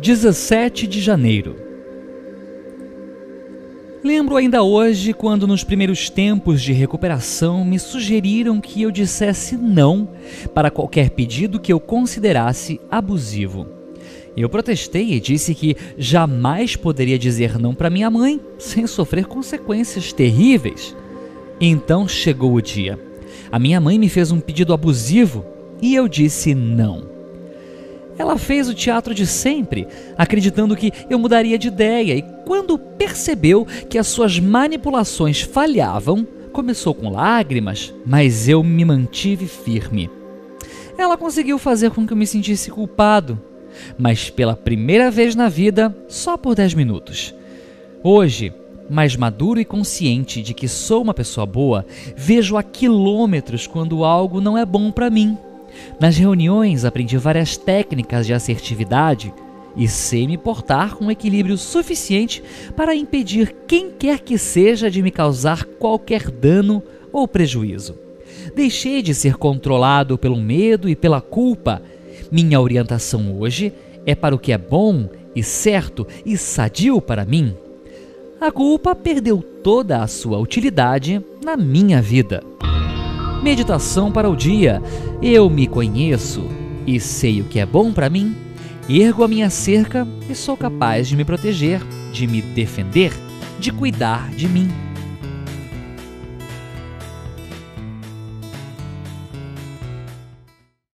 17 de janeiro. Lembro ainda hoje quando, nos primeiros tempos de recuperação, me sugeriram que eu dissesse não para qualquer pedido que eu considerasse abusivo. Eu protestei e disse que jamais poderia dizer não para minha mãe sem sofrer consequências terríveis. Então chegou o dia. A minha mãe me fez um pedido abusivo e eu disse não. Ela fez o teatro de sempre, acreditando que eu mudaria de ideia, e quando percebeu que as suas manipulações falhavam, começou com lágrimas, mas eu me mantive firme. Ela conseguiu fazer com que eu me sentisse culpado, mas pela primeira vez na vida, só por 10 minutos. Hoje, mais maduro e consciente de que sou uma pessoa boa, vejo a quilômetros quando algo não é bom para mim. Nas reuniões aprendi várias técnicas de assertividade e sei me portar com equilíbrio suficiente para impedir quem quer que seja de me causar qualquer dano ou prejuízo. Deixei de ser controlado pelo medo e pela culpa. Minha orientação hoje é para o que é bom e certo e sadio para mim. A culpa perdeu toda a sua utilidade na minha vida. Meditação para o dia. Eu me conheço e sei o que é bom para mim. Ergo a minha cerca e sou capaz de me proteger, de me defender, de cuidar de mim.